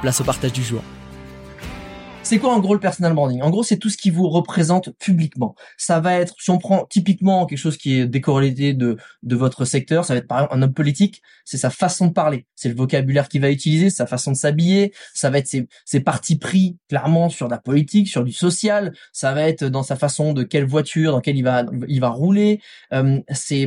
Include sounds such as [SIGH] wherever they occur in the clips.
place au partage du jour. C'est quoi en gros le personal branding? En gros, c'est tout ce qui vous représente publiquement. Ça va être, si on prend typiquement quelque chose qui est décorrélé de, de votre secteur, ça va être par exemple un homme politique, c'est sa façon de parler, c'est le vocabulaire qu'il va utiliser, sa façon de s'habiller, ça va être ses, ses partis pris clairement sur la politique, sur du social, ça va être dans sa façon de quelle voiture, dans quelle il va, il va rouler, euh, c'est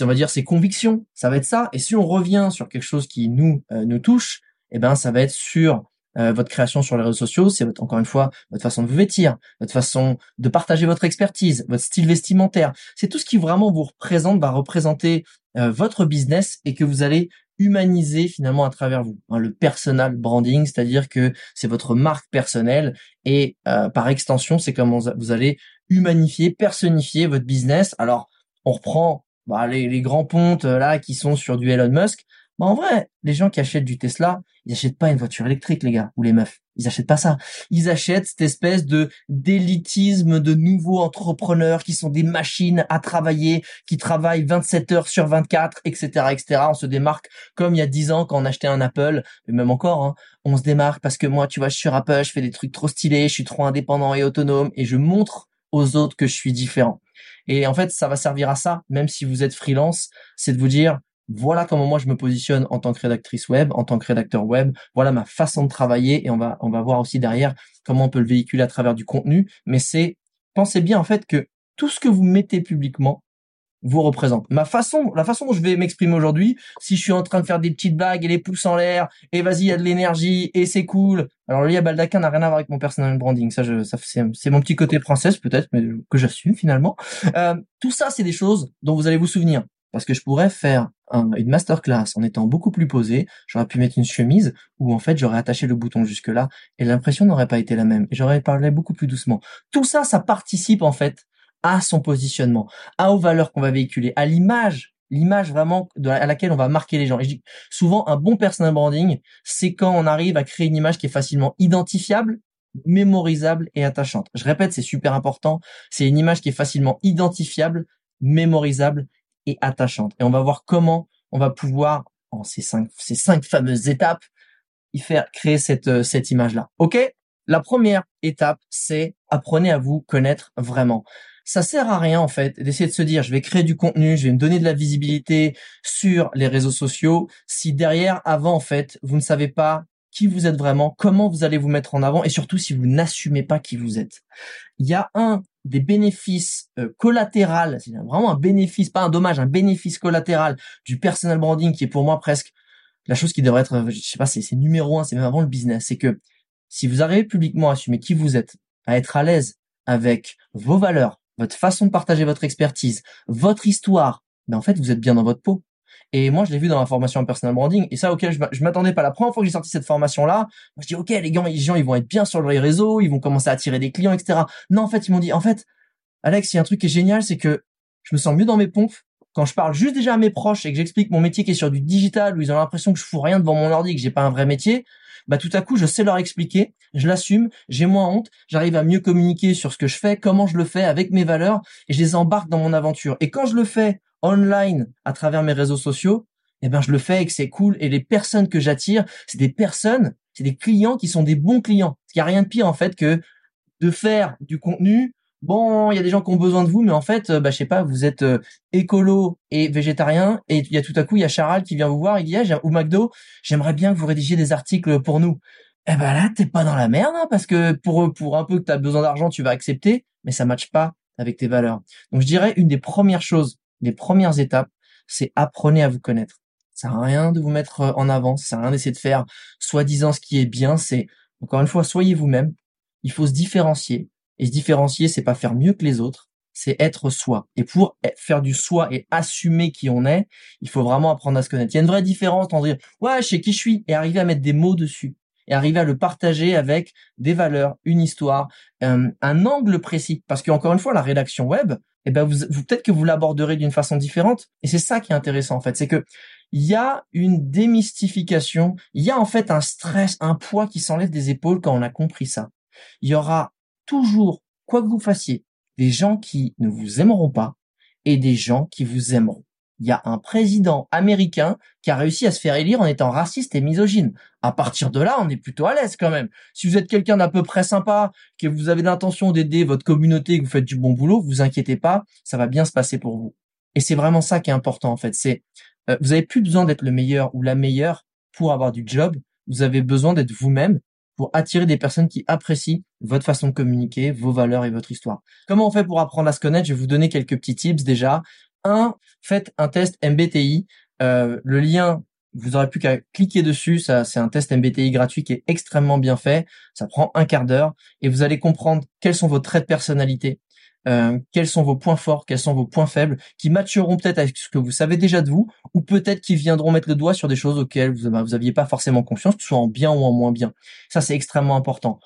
on va dire ses convictions, ça va être ça. Et si on revient sur quelque chose qui nous euh, nous touche, eh ben ça va être sur euh, votre création sur les réseaux sociaux, c'est encore une fois votre façon de vous vêtir, votre façon de partager votre expertise, votre style vestimentaire. C'est tout ce qui vraiment vous représente, va représenter euh, votre business et que vous allez humaniser finalement à travers vous. Hein, le personal branding, c'est-à-dire que c'est votre marque personnelle et euh, par extension, c'est comment vous allez humanifier, personnifier votre business. Alors, on reprend bah, les, les grands pontes là qui sont sur du Elon Musk. En vrai, les gens qui achètent du Tesla, ils achètent pas une voiture électrique, les gars, ou les meufs. Ils achètent pas ça. Ils achètent cette espèce de d'élitisme de nouveaux entrepreneurs qui sont des machines à travailler, qui travaillent 27 heures sur 24, etc., etc. On se démarque comme il y a 10 ans quand on achetait un Apple, et même encore, hein, on se démarque parce que moi, tu vois, je suis rappeur, je fais des trucs trop stylés, je suis trop indépendant et autonome, et je montre aux autres que je suis différent. Et en fait, ça va servir à ça, même si vous êtes freelance, c'est de vous dire, voilà comment moi je me positionne en tant que rédactrice web, en tant que rédacteur web. Voilà ma façon de travailler et on va on va voir aussi derrière comment on peut le véhiculer à travers du contenu. Mais c'est pensez bien en fait que tout ce que vous mettez publiquement vous représente. Ma façon, la façon dont je vais m'exprimer aujourd'hui, si je suis en train de faire des petites blagues et les pouces en l'air, et vas-y, il y a de l'énergie, et c'est cool. Alors, le Baldaquin n'a rien à voir avec mon personal branding. Ça, je, ça c'est mon petit côté princesse, peut-être, mais que j'assume finalement. Euh, tout ça, c'est des choses dont vous allez vous souvenir parce que je pourrais faire une masterclass en étant beaucoup plus posé, j'aurais pu mettre une chemise où en fait j'aurais attaché le bouton jusque là et l'impression n'aurait pas été la même et j'aurais parlé beaucoup plus doucement. Tout ça, ça participe en fait à son positionnement, à aux valeurs qu'on va véhiculer, à l'image, l'image vraiment à laquelle on va marquer les gens. Et souvent un bon personal branding, c'est quand on arrive à créer une image qui est facilement identifiable, mémorisable et attachante. Je répète, c'est super important. C'est une image qui est facilement identifiable, mémorisable et attachante. Et on va voir comment on va pouvoir, en ces cinq, ces cinq fameuses étapes, y faire créer cette, euh, cette image-là. OK? La première étape, c'est apprenez à vous connaître vraiment. Ça sert à rien, en fait, d'essayer de se dire, je vais créer du contenu, je vais me donner de la visibilité sur les réseaux sociaux, si derrière, avant, en fait, vous ne savez pas qui vous êtes vraiment, comment vous allez vous mettre en avant et surtout si vous n'assumez pas qui vous êtes. Il y a un des bénéfices euh, collatéraux, c'est vraiment un bénéfice, pas un dommage, un bénéfice collatéral du personal branding qui est pour moi presque la chose qui devrait être, je sais pas, c'est numéro un, c'est même avant le business, c'est que si vous arrivez publiquement à assumer qui vous êtes, à être à l'aise avec vos valeurs, votre façon de partager votre expertise, votre histoire, ben en fait vous êtes bien dans votre peau. Et moi, je l'ai vu dans la formation en personal branding. Et ça, auquel je m'attendais pas. La première fois que j'ai sorti cette formation-là, je dis, OK, les gens, les gens, ils vont être bien sur les réseaux, ils vont commencer à attirer des clients, etc. Non, en fait, ils m'ont dit, en fait, Alex, il y a un truc qui est génial, c'est que je me sens mieux dans mes pompes quand je parle juste déjà à mes proches et que j'explique mon métier qui est sur du digital où ils ont l'impression que je fous rien devant mon ordi, que j'ai pas un vrai métier. Bah tout à coup, je sais leur expliquer, je l'assume, j'ai moins honte, j'arrive à mieux communiquer sur ce que je fais, comment je le fais avec mes valeurs et je les embarque dans mon aventure. Et quand je le fais online à travers mes réseaux sociaux, eh ben je le fais et que c'est cool. Et les personnes que j'attire, c'est des personnes, c'est des clients qui sont des bons clients. Il n'y a rien de pire en fait que de faire du contenu bon, il y a des gens qui ont besoin de vous, mais en fait, euh, bah, je sais pas, vous êtes euh, écolo et végétarien, et il y a tout à coup, il y a Charal qui vient vous voir, il dit, ah, ou McDo, j'aimerais bien que vous rédigiez des articles pour nous. Eh ben là, t'es pas dans la merde, hein, parce que pour pour un peu que t'as besoin d'argent, tu vas accepter, mais ça matche pas avec tes valeurs. Donc je dirais une des premières choses, les premières étapes, c'est apprenez à vous connaître. Ça sert à rien de vous mettre euh, en avant, ça sert à rien d'essayer de faire soi-disant ce qui est bien, c'est encore une fois, soyez vous-même. Il faut se différencier. Et se différencier, c'est pas faire mieux que les autres, c'est être soi. Et pour faire du soi et assumer qui on est, il faut vraiment apprendre à se connaître. Il y a une vraie différence entre dire ouais, je sais qui je suis et arriver à mettre des mots dessus et arriver à le partager avec des valeurs, une histoire, euh, un angle précis. Parce qu'encore une fois, la rédaction web, eh ben vous, vous peut-être que vous l'aborderez d'une façon différente. Et c'est ça qui est intéressant en fait, c'est que il y a une démystification, il y a en fait un stress, un poids qui s'enlève des épaules quand on a compris ça. Il y aura toujours, quoi que vous fassiez, des gens qui ne vous aimeront pas et des gens qui vous aimeront. Il y a un président américain qui a réussi à se faire élire en étant raciste et misogyne. À partir de là, on est plutôt à l'aise quand même. Si vous êtes quelqu'un d'à peu près sympa, que vous avez l'intention d'aider votre communauté, que vous faites du bon boulot, vous inquiétez pas, ça va bien se passer pour vous. Et c'est vraiment ça qui est important en fait. C'est euh, vous avez plus besoin d'être le meilleur ou la meilleure pour avoir du job. Vous avez besoin d'être vous-même attirer des personnes qui apprécient votre façon de communiquer, vos valeurs et votre histoire. Comment on fait pour apprendre à se connaître? Je vais vous donner quelques petits tips déjà. Un, faites un test MBTI. Euh, le lien, vous aurez plus qu'à cliquer dessus. Ça, c'est un test MBTI gratuit qui est extrêmement bien fait. Ça prend un quart d'heure et vous allez comprendre quels sont vos traits de personnalité, euh, quels sont vos points forts, quels sont vos points faibles, qui matcheront peut-être avec ce que vous savez déjà de vous, ou peut-être qui viendront mettre le doigt sur des choses auxquelles vous, bah, vous aviez pas forcément confiance, que ce soit en bien ou en moins bien. Ça, c'est extrêmement important.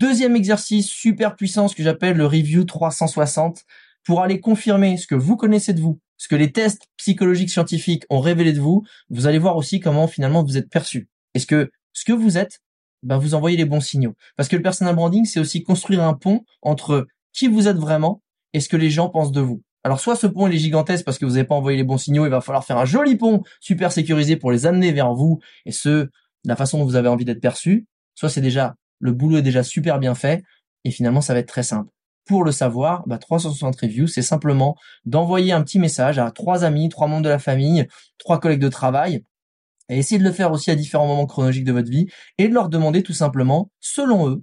Deuxième exercice super puissant, ce que j'appelle le review 360, pour aller confirmer ce que vous connaissez de vous, ce que les tests psychologiques scientifiques ont révélé de vous, vous allez voir aussi comment finalement vous êtes perçu. Est-ce que ce que vous êtes, ben vous envoyez les bons signaux. Parce que le personal branding, c'est aussi construire un pont entre qui vous êtes vraiment et ce que les gens pensent de vous. Alors soit ce pont il est gigantesque parce que vous n'avez pas envoyé les bons signaux, il va falloir faire un joli pont super sécurisé pour les amener vers vous et ce la façon dont vous avez envie d'être perçu. Soit c'est déjà le boulot est déjà super bien fait et finalement ça va être très simple. Pour le savoir, bah, 360 reviews, c'est simplement d'envoyer un petit message à trois amis, trois membres de la famille, trois collègues de travail, et essayer de le faire aussi à différents moments chronologiques de votre vie, et de leur demander tout simplement, selon eux,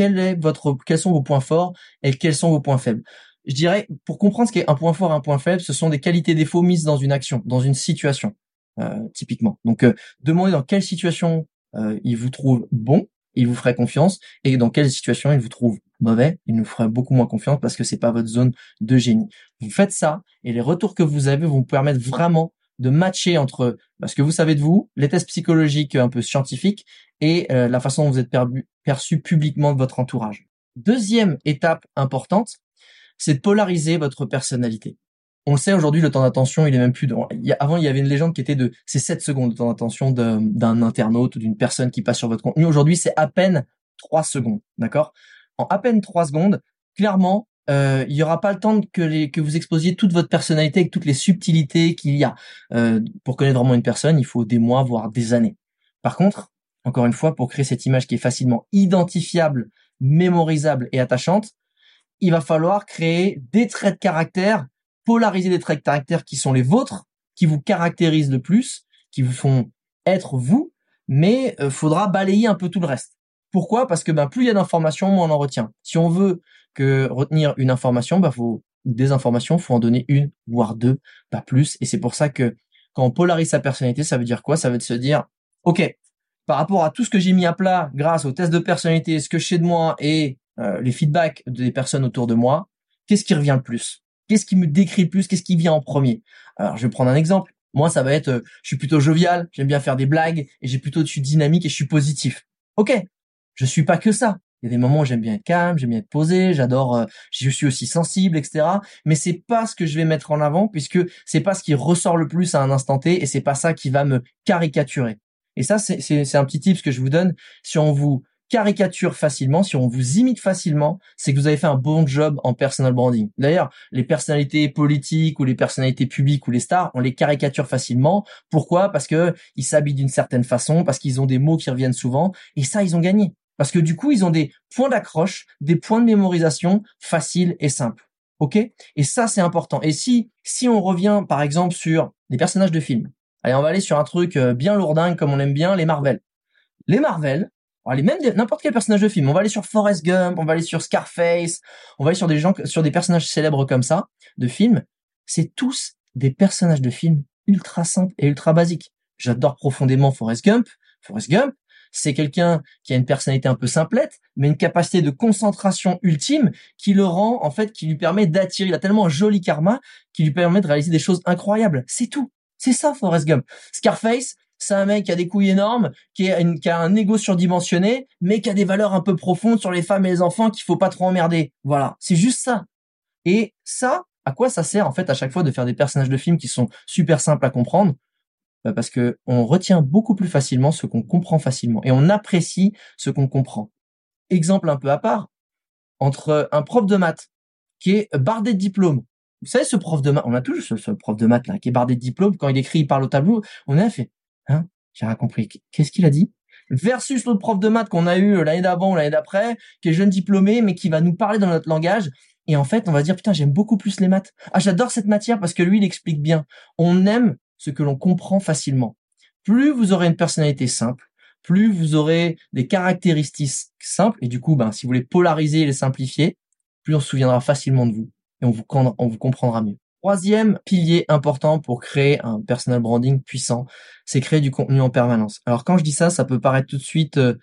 est votre, quels sont vos points forts et quels sont vos points faibles. Je dirais, pour comprendre ce qu'est un point fort et un point faible, ce sont des qualités défauts mises dans une action, dans une situation, euh, typiquement. Donc, euh, demandez dans quelle situation euh, il vous trouve bon, il vous ferait confiance, et dans quelle situation il vous trouve mauvais, il nous ferait beaucoup moins confiance parce que c'est pas votre zone de génie. Vous faites ça, et les retours que vous avez vont vous permettre vraiment de matcher entre ce que vous savez de vous, les tests psychologiques un peu scientifiques et euh, la façon dont vous êtes perçu publiquement de votre entourage. Deuxième étape importante, c'est de polariser votre personnalité. On le sait aujourd'hui, le temps d'attention, il est même plus de... avant, il y avait une légende qui était de c'est 7 secondes de temps d'attention d'un internaute ou d'une personne qui passe sur votre contenu. Aujourd'hui, c'est à peine 3 secondes, d'accord? En à peine 3 secondes, clairement, euh, il y aura pas le temps que, les, que vous exposiez toute votre personnalité avec toutes les subtilités qu'il y a. Euh, pour connaître vraiment une personne, il faut des mois, voire des années. Par contre, encore une fois, pour créer cette image qui est facilement identifiable, mémorisable et attachante, il va falloir créer des traits de caractère, polariser des traits de caractère qui sont les vôtres, qui vous caractérisent le plus, qui vous font être vous, mais euh, faudra balayer un peu tout le reste. Pourquoi? Parce que ben plus il y a d'informations, moins on en retient. Si on veut que retenir une information, bah faut des informations, faut en donner une, voire deux, pas plus. Et c'est pour ça que quand on polarise sa personnalité, ça veut dire quoi? Ça veut se dire, ok, par rapport à tout ce que j'ai mis à plat grâce au test de personnalité, ce que je sais de moi et euh, les feedbacks des personnes autour de moi, qu'est-ce qui revient le plus? Qu'est-ce qui me décrit le plus? Qu'est-ce qui vient en premier? Alors, je vais prendre un exemple. Moi, ça va être, euh, je suis plutôt jovial, j'aime bien faire des blagues, et j'ai plutôt, je dynamique et je suis positif. Ok, je suis pas que ça. Il y a des moments où j'aime bien être calme, j'aime bien être posé, j'adore, euh, je suis aussi sensible, etc. Mais c'est pas ce que je vais mettre en avant puisque c'est pas ce qui ressort le plus à un instant T et c'est pas ça qui va me caricaturer. Et ça, c'est un petit tip que je vous donne. Si on vous caricature facilement, si on vous imite facilement, c'est que vous avez fait un bon job en personal branding. D'ailleurs, les personnalités politiques ou les personnalités publiques ou les stars, on les caricature facilement. Pourquoi? Parce que ils s'habillent d'une certaine façon, parce qu'ils ont des mots qui reviennent souvent, et ça, ils ont gagné. Parce que du coup, ils ont des points d'accroche, des points de mémorisation faciles et simples. OK? Et ça, c'est important. Et si, si on revient, par exemple, sur des personnages de films, allez, on va aller sur un truc euh, bien lourdingue, comme on aime bien, les Marvel. Les Marvel, aller même n'importe quel personnage de film. On va aller sur Forrest Gump, on va aller sur Scarface, on va aller sur des gens, sur des personnages célèbres comme ça, de films. C'est tous des personnages de films ultra simples et ultra basiques. J'adore profondément Forrest Gump. Forrest Gump, c'est quelqu'un qui a une personnalité un peu simplette, mais une capacité de concentration ultime qui le rend, en fait, qui lui permet d'attirer. Il a tellement un joli karma qui lui permet de réaliser des choses incroyables. C'est tout. C'est ça, Forrest Gump. Scarface, c'est un mec qui a des couilles énormes, qui, a, un ego surdimensionné, mais qui a des valeurs un peu profondes sur les femmes et les enfants qu'il faut pas trop emmerder. Voilà. C'est juste ça. Et ça, à quoi ça sert, en fait, à chaque fois de faire des personnages de films qui sont super simples à comprendre? Bah, parce que on retient beaucoup plus facilement ce qu'on comprend facilement et on apprécie ce qu'on comprend. Exemple un peu à part, entre un prof de maths qui est bardé de diplômes. Vous savez, ce prof de maths, on a toujours ce, prof de maths là, qui est bardé de diplômes, quand il écrit, il parle au tableau, on a fait, hein, j'ai rien compris. Qu'est-ce qu'il a dit? Versus l'autre prof de maths qu'on a eu l'année d'avant ou l'année d'après, qui est jeune diplômé, mais qui va nous parler dans notre langage. Et en fait, on va dire, putain, j'aime beaucoup plus les maths. Ah, j'adore cette matière parce que lui, il explique bien. On aime ce que l'on comprend facilement. Plus vous aurez une personnalité simple, plus vous aurez des caractéristiques simples, et du coup, ben, si vous voulez polariser et les simplifier, plus on se souviendra facilement de vous, et on vous, on vous comprendra mieux. Troisième pilier important pour créer un personal branding puissant, c'est créer du contenu en permanence. Alors quand je dis ça, ça peut paraître tout de suite euh,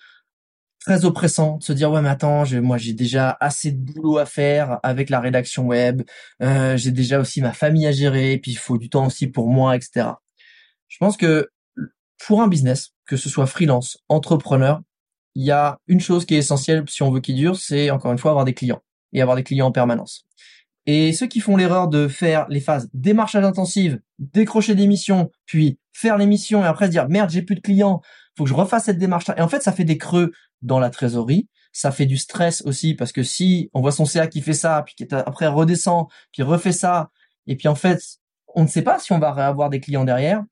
très oppressant de se dire ouais mais attends moi j'ai déjà assez de boulot à faire avec la rédaction web euh, j'ai déjà aussi ma famille à gérer puis il faut du temps aussi pour moi etc je pense que pour un business que ce soit freelance entrepreneur il y a une chose qui est essentielle si on veut qu'il dure c'est encore une fois avoir des clients et avoir des clients en permanence et ceux qui font l'erreur de faire les phases démarchage intensive décrocher des missions puis faire les missions et après se dire merde j'ai plus de clients faut que je refasse cette démarche là et en fait ça fait des creux dans la trésorerie. Ça fait du stress aussi parce que si on voit son CA qui fait ça, puis qui après redescend, puis refait ça, et puis en fait, on ne sait pas si on va avoir des clients derrière.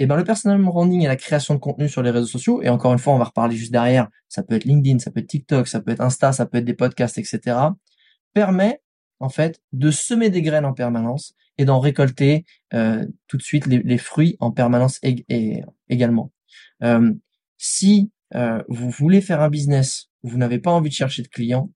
Et eh ben le personal branding et la création de contenu sur les réseaux sociaux, et encore une fois, on va reparler juste derrière, ça peut être LinkedIn, ça peut être TikTok, ça peut être Insta, ça peut être des podcasts, etc., permet en fait de semer des graines en permanence et d'en récolter euh, tout de suite les, fruits en permanence également. Euh, si euh, vous voulez faire un business, vous n'avez pas envie de chercher de clients,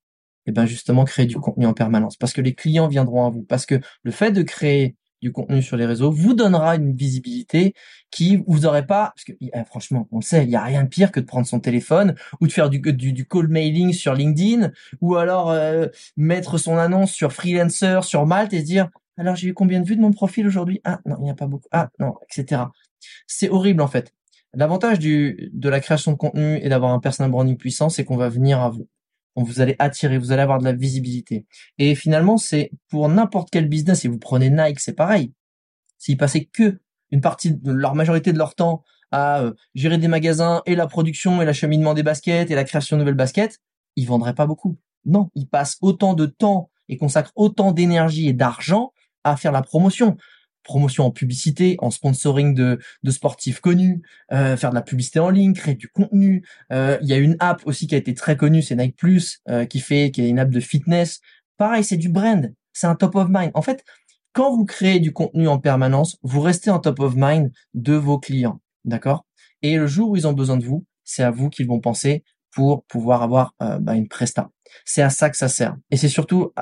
et eh ben justement créer du contenu en permanence parce que les clients viendront à vous parce que le fait de créer du contenu sur les réseaux vous donnera une visibilité qui vous aurez pas parce que eh, franchement on le sait il y a rien de pire que de prendre son téléphone ou de faire du du, call mailing sur LinkedIn ou alors euh, mettre son annonce sur freelancer sur Malte et se dire alors j'ai eu combien de vues de mon profil aujourd'hui? Ah non il n'y a pas beaucoup. Ah non etc c'est horrible en fait. L'avantage du de la création de contenu et d'avoir un personal branding puissant, c'est qu'on va venir à vous. Vous allez attirer, vous allez avoir de la visibilité. Et finalement, c'est pour n'importe quel business, et vous prenez Nike, c'est pareil. S'ils passaient que une partie de leur majorité de leur temps à euh, gérer des magasins et la production et l'acheminement des baskets et la création de nouvelles baskets, ils vendraient pas beaucoup. Non, ils passent autant de temps et consacrent autant d'énergie et d'argent à faire la promotion promotion en publicité, en sponsoring de, de sportifs connus, euh, faire de la publicité en ligne, créer du contenu. Euh, il y a une app aussi qui a été très connue, c'est Nike Plus, euh, qui fait, qui est une app de fitness. Pareil, c'est du brand, c'est un top of mind. En fait, quand vous créez du contenu en permanence, vous restez en top of mind de vos clients, d'accord? Et le jour où ils ont besoin de vous, c'est à vous qu'ils vont penser pour pouvoir avoir bah, une presta. C'est à ça que ça sert. Et c'est surtout,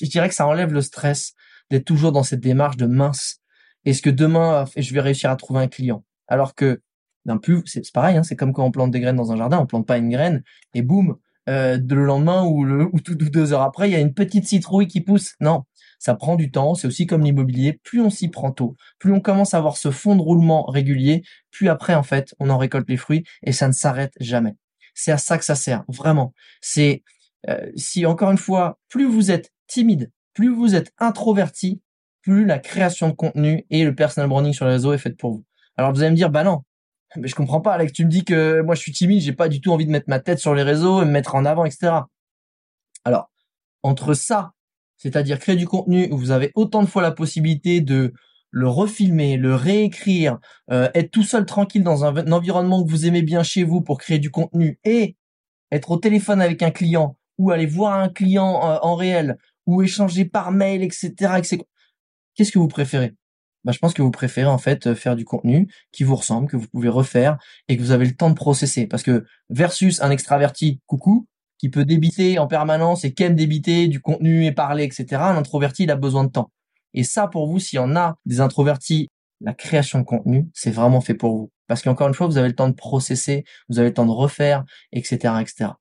je dirais que ça enlève le stress d'être toujours dans cette démarche de mince. Est-ce que demain, je vais réussir à trouver un client? Alors que d'un plus, c'est pareil, hein, c'est comme quand on plante des graines dans un jardin, on plante pas une graine et boum, euh, le lendemain ou le [LAUGHS] ou deux heures après, il y a une petite citrouille qui pousse. Non, ça prend du temps. C'est aussi comme l'immobilier. Plus on s'y prend tôt, plus on commence à avoir ce fond de roulement régulier, plus après en fait, on en récolte les fruits et ça ne s'arrête jamais. C'est à ça que ça sert, vraiment. C'est euh, si encore une fois, plus vous êtes timide, plus vous êtes introverti, plus la création de contenu et le personal branding sur les réseaux est faite pour vous. Alors vous allez me dire, bah non, mais je comprends pas, Alex, tu me dis que moi je suis timide, j'ai pas du tout envie de mettre ma tête sur les réseaux et me mettre en avant, etc. Alors, entre ça, c'est-à-dire créer du contenu où vous avez autant de fois la possibilité de le refilmer, le réécrire, euh, être tout seul tranquille dans un, un, environnement que vous aimez bien chez vous pour créer du contenu et être au téléphone avec un client ou aller voir un client euh, en réel ou échanger par mail, etc.. Qu'est-ce que vous préférez? Bah, je pense que vous préférez en fait euh, faire du contenu qui vous ressemble, que vous pouvez refaire et que vous avez le temps de processer. Parce que versus un extraverti, coucou, qui peut débiter en permanence et qui aime débiter du contenu et parler, etc. Un introverti, il a besoin de temps. Et ça, pour vous, s'il y en a des introvertis, la création de contenu, c'est vraiment fait pour vous. Parce qu'encore une fois, vous avez le temps de processer, vous avez le temps de refaire, etc., etc.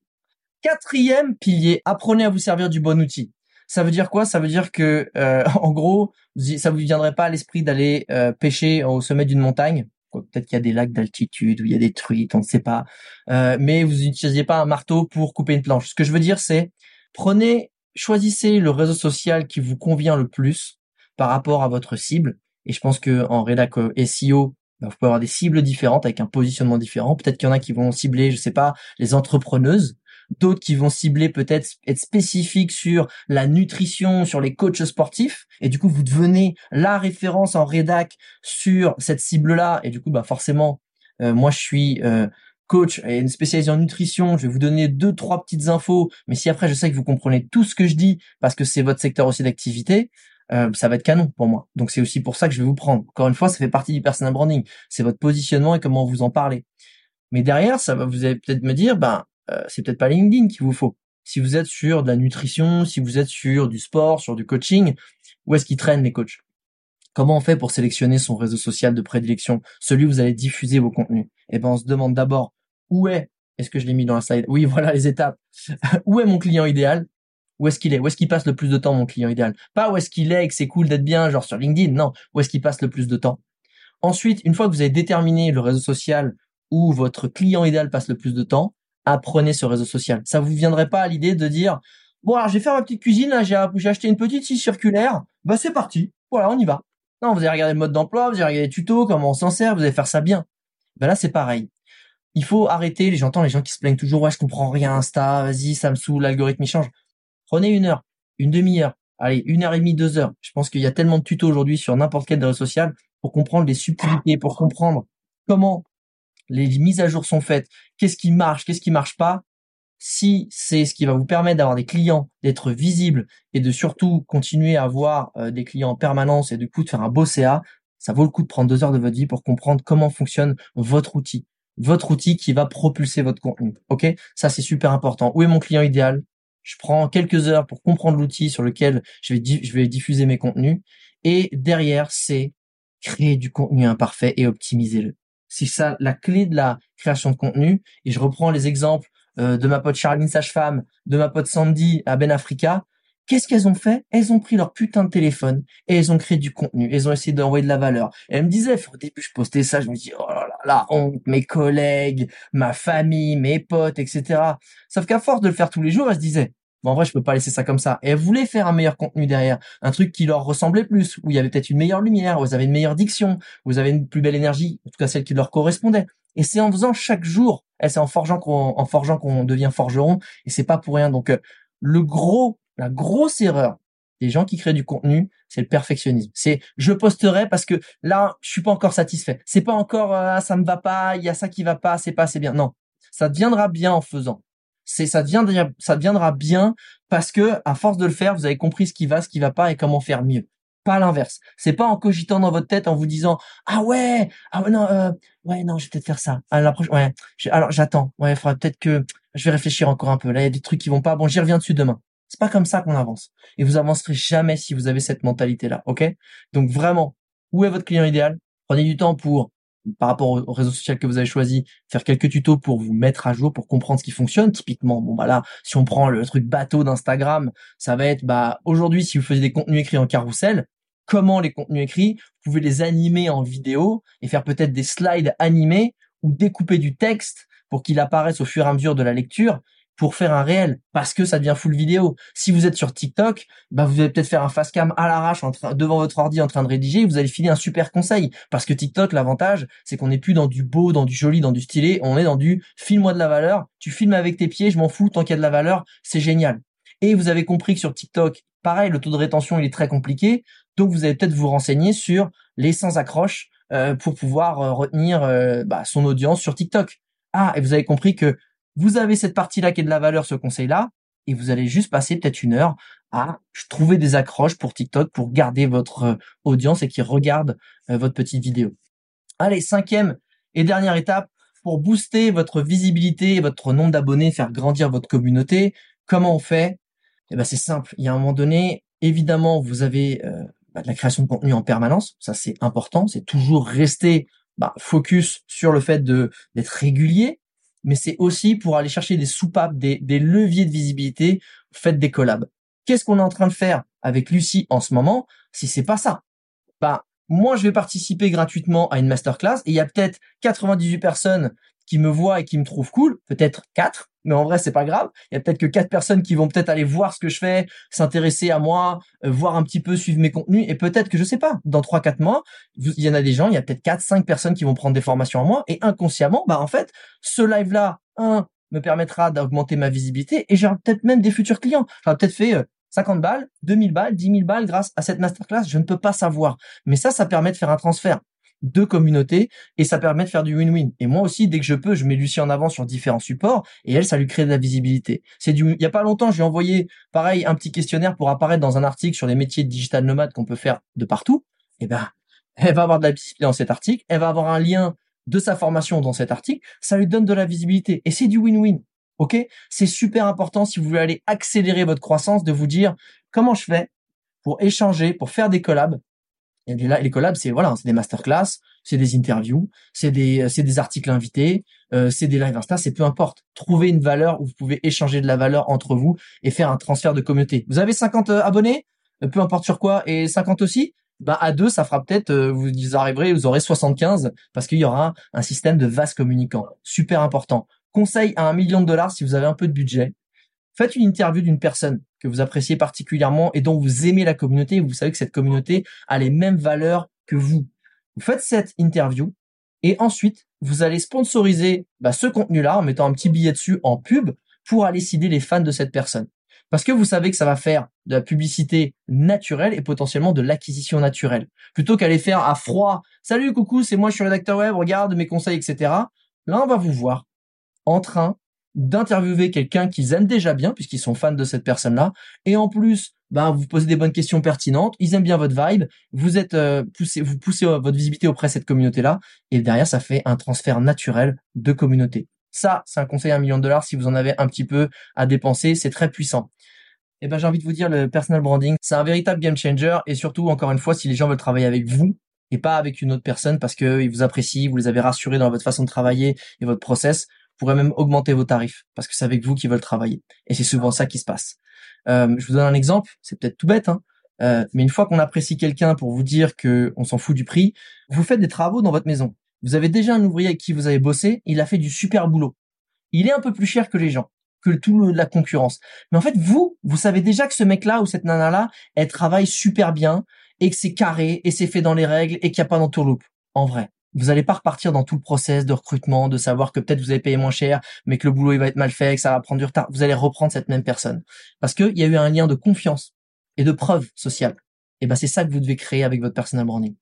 Quatrième pilier, apprenez à vous servir du bon outil. Ça veut dire quoi? Ça veut dire que, euh, [LAUGHS] en gros, ça vous viendrait pas à l'esprit d'aller euh, pêcher au sommet d'une montagne? Peut-être qu'il y a des lacs d'altitude où il y a des truites, on ne sait pas. Euh, mais vous n'utilisiez pas un marteau pour couper une planche. Ce que je veux dire, c'est prenez, choisissez le réseau social qui vous convient le plus par rapport à votre cible. Et je pense que en rédac SEO, bah, vous pouvez avoir des cibles différentes avec un positionnement différent. Peut-être qu'il y en a qui vont cibler, je sais pas, les entrepreneuses d'autres qui vont cibler peut-être être spécifiques sur la nutrition, sur les coachs sportifs, et du coup vous devenez la référence en rédac sur cette cible-là, et du coup bah forcément, euh, moi je suis euh, coach et une spécialisée en nutrition, je vais vous donner deux trois petites infos, mais si après je sais que vous comprenez tout ce que je dis parce que c'est votre secteur aussi d'activité, euh, ça va être canon pour moi. Donc c'est aussi pour ça que je vais vous prendre. Encore une fois, ça fait partie du personal branding. C'est votre positionnement et comment vous en parlez. Mais derrière, ça va vous allez peut-être me dire, ben euh, c'est peut-être pas LinkedIn qu'il vous faut. Si vous êtes sur de la nutrition, si vous êtes sur du sport, sur du coaching, où est-ce qu'ils traînent les coachs? Comment on fait pour sélectionner son réseau social de prédilection, celui où vous allez diffuser vos contenus? Eh ben, on se demande d'abord où est. Est-ce que je l'ai mis dans la slide? Oui, [LAUGHS] voilà les étapes. où est mon client idéal? Où est-ce qu'il est? Où est-ce qu'il passe le plus de temps mon client idéal? Pas où est-ce qu'il est et que c'est cool d'être bien, genre sur LinkedIn. Non, où est-ce qu'il passe le plus de temps? Ensuite, une fois que vous avez déterminé le réseau social où votre client idéal passe le plus de temps, apprenez ce réseau social. Ça vous viendrait pas à l'idée de dire bon alors je vais faire ma petite cuisine là, j'ai acheté une petite scie circulaire, bah c'est parti, voilà on y va. Non, vous allez regarder le mode d'emploi, vous allez regarder les tutos, comment on s'en sert, vous allez faire ça bien. Ben là c'est pareil. Il faut arrêter, j'entends les gens qui se plaignent toujours ouais je comprends rien Insta, vas-y ça me saoule, l'algorithme il change. Prenez une heure, une demi-heure, allez une heure et demie, deux heures. Je pense qu'il y a tellement de tutos aujourd'hui sur n'importe quel réseau social pour comprendre les subtilités, pour comprendre comment les mises à jour sont faites, qu'est-ce qui marche, qu'est-ce qui marche pas? Si c'est ce qui va vous permettre d'avoir des clients, d'être visible et de surtout continuer à avoir euh, des clients en permanence et du coup de faire un beau CA, ça vaut le coup de prendre deux heures de votre vie pour comprendre comment fonctionne votre outil, votre outil qui va propulser votre contenu. Ok, ça c'est super important. Où est mon client idéal? Je prends quelques heures pour comprendre l'outil sur lequel je vais, diffuser mes contenus et derrière c'est créer du contenu imparfait et optimiser-le. C'est ça la clé de la création de contenu. Et je reprends les exemples euh, de ma pote Charline Sage-Femme, de ma pote Sandy à Ben Africa. Qu'est-ce qu'elles ont fait? Elles ont pris leur putain de téléphone et elles ont créé du contenu. Elles ont essayé d'envoyer de la valeur. Elles me disaient, au début, je postais ça, je me dis, oh là là, la honte, mes collègues, ma famille, mes potes, etc. Sauf qu'à force de le faire tous les jours, elles se disaient, Bon, en vrai, je peux pas laisser ça comme ça. Et elles voulaient faire un meilleur contenu derrière, un truc qui leur ressemblait plus, où il y avait peut-être une meilleure lumière, où vous avez une meilleure diction, où vous avez une plus belle énergie, en tout cas celle qui leur correspondait. Et c'est en faisant chaque jour, et c'est en forgeant qu'on, en forgeant qu'on devient forgeron, et c'est pas pour rien. Donc, euh, le gros, la grosse erreur des gens qui créent du contenu, c'est le perfectionnisme. C'est je posterai parce que là, je suis pas encore satisfait. C'est pas encore euh, ça me va pas, il y a ça qui va pas, c'est pas assez bien. Non, ça deviendra bien en faisant c'est ça deviendra ça deviendra bien parce que à force de le faire, vous avez compris ce qui va, ce qui va pas et comment faire mieux. Pas l'inverse. C'est pas en cogitant dans votre tête en vous disant ah ouais ah ouais non euh, ouais non je vais peut-être faire ça. À la prochaine ouais alors j'attends ouais faudra peut-être que je vais réfléchir encore un peu. Là il y a des trucs qui vont pas. Bon j'y reviens dessus demain. C'est pas comme ça qu'on avance. Et vous avancerez jamais si vous avez cette mentalité là, ok? Donc vraiment, où est votre client idéal? Prenez du temps pour par rapport au réseau social que vous avez choisi, faire quelques tutos pour vous mettre à jour, pour comprendre ce qui fonctionne. Typiquement, bon bah là, si on prend le truc bateau d'Instagram, ça va être bah aujourd'hui si vous faisiez des contenus écrits en carrousel, comment les contenus écrits, vous pouvez les animer en vidéo et faire peut-être des slides animés ou découper du texte pour qu'il apparaisse au fur et à mesure de la lecture pour faire un réel parce que ça devient full vidéo. Si vous êtes sur TikTok, bah vous allez peut-être faire un fast cam à l'arrache en devant votre ordi en train de rédiger, vous allez filer un super conseil parce que TikTok l'avantage, c'est qu'on n'est plus dans du beau, dans du joli, dans du stylé, on est dans du filme-moi de la valeur, tu filmes avec tes pieds, je m'en fous tant qu'il y a de la valeur, c'est génial. Et vous avez compris que sur TikTok, pareil, le taux de rétention il est très compliqué, donc vous allez peut-être vous renseigner sur les sans accroches euh, pour pouvoir euh, retenir euh, bah, son audience sur TikTok. Ah, et vous avez compris que Vous avez cette partie-là qui est de la valeur, ce conseil-là, et vous allez juste passer peut-être une heure à trouver des accroches pour TikTok pour garder votre euh, audience et qui regarde euh, votre petite vidéo. Allez, cinquième et dernière étape, pour booster votre visibilité et votre nombre d'abonnés, faire grandir votre communauté, comment on fait? Eh ben c'est simple. Il y a un moment donné, évidemment, vous avez euh, bah, de la création de contenu en permanence. Ça c'est important. C'est toujours rester bah, focus sur le fait de d'être régulier, mais c'est aussi pour aller chercher des soupapes, des, leviers de visibilité. Faites des collabs. Qu'est-ce qu'on est en train de faire avec Lucie en ce moment Si c'est pas ça, bah moi je vais participer gratuitement à une masterclass et il y a peut-être 98 personnes qui me voient et qui me trouvent cool, peut-être 4, mais en vrai c'est pas grave. Il y a peut-être que quatre personnes qui vont peut-être aller voir ce que je fais, s'intéresser à moi, euh, voir un petit peu, suivre mes contenus, et peut-être que je sais pas, dans trois quatre mois, il y en a des gens, il y a peut-être quatre cinq personnes qui vont prendre des formations à moi, et inconsciemment, bah en fait, ce live là, un me permettra d'augmenter ma visibilité, et j'aurai peut-être même des futurs clients. J'aurai peut-être fait 50 euh, balles, 2000 balles, 10 000 balles grâce à cette masterclass, je ne peux pas savoir. Mais ça, ça permet de faire un transfert de communauté et ça permet de faire du win-win. Et moi aussi, dès que je peux, je mets Lucie en avant sur différents supports et elle, ça lui crée de la visibilité. C'est du, il y a pas longtemps, je lui ai envoyé, pareil, un petit questionnaire pour apparaître dans un article sur les métiers de digital nomade qu'on peut faire de partout. Et eh ben, elle va avoir de la visibilité dans cet article, elle va avoir un lien de sa formation dans cet article, ça lui donne de la visibilité et c'est du win-win. Ok, c'est super important si vous voulez aller accélérer votre croissance de vous dire comment je fais pour échanger, pour faire des collabs et les collabs, c'est voilà, c'est des masterclass, c'est des interviews, c'est des c'est des articles invités, euh, c'est des live Insta, c'est peu importe. Trouvez une valeur où vous pouvez échanger de la valeur entre vous et faire un transfert de communauté. Vous avez 50 euh, abonnés, euh, peu importe sur quoi, et 50 aussi? Bah à deux, ça fera peut-être vous arriverez, vous aurez 75 parce qu'il y aura un système de vaste communicants. Super important. Conseil à un million de dollars si vous avez un peu de budget. Faites une interview d'une personne que vous appréciez particulièrement et dont vous aimez la communauté vous savez que cette communauté a les mêmes valeurs que vous. Vous faites cette interview et ensuite vous allez sponsoriser bah, ce contenu-là en mettant un petit billet dessus en pub pour aller cibler les fans de cette personne. Parce que vous savez que ça va faire de la publicité naturelle et potentiellement de l'acquisition naturelle. Plutôt qu'aller faire à froid, salut, coucou, c'est moi, je suis rédacteur web, regarde mes conseils, etc. Là, on va vous voir en train d'interviewer quelqu'un qu'ils aiment déjà bien puisqu'ils sont fans de cette personne-là et en plus ben vous posez des bonnes questions pertinentes, ils aiment bien votre vibe, vous êtes euh, poussé, vous poussez votre visibilité auprès de cette communauté-là et derrière ça fait un transfert naturel de communauté. Ça, c'est un conseil à un million de dollars si vous en avez un petit peu à dépenser, c'est très puissant. Et eh ben j'ai envie de vous dire le personal branding, c'est un véritable game changer et surtout encore une fois si les gens veulent travailler avec vous et pas avec une autre personne parce qu'ils vous apprécient, vous les avez rassurés dans votre façon de travailler et votre process, pourrait même augmenter vos tarifs parce que c'est avec vous qu'ils veulent travailler. Et c'est souvent ça qui se passe. Euh, je vous donne un exemple, c'est peut-être tout bête, hein, euh, mais une fois qu'on apprécie quelqu'un pour vous dire que on s'en fout du prix, vous faites des travaux dans votre maison. Vous avez déjà un ouvrier avec qui vous avez bossé, il a fait du super boulot. Il est un peu plus cher que les gens, que tout la concurrence. Mais en fait, vous, vous savez déjà que ce mec-là ou cette nana-là, elle travaille super bien et que c'est carré et c'est fait dans les règles et qu'il n'y a pas d'entourloupe. En vrai vous n'allez pas repartir dans tout le process de recrutement, de savoir que peut-être vous avez payé moins cher, mais que le boulot il va être mal fait, que ça va prendre du retard. Vous allez reprendre cette même personne parce qu'il y a eu un lien de confiance et de preuve sociale. Et ben c'est ça que vous devez créer avec votre personal branding.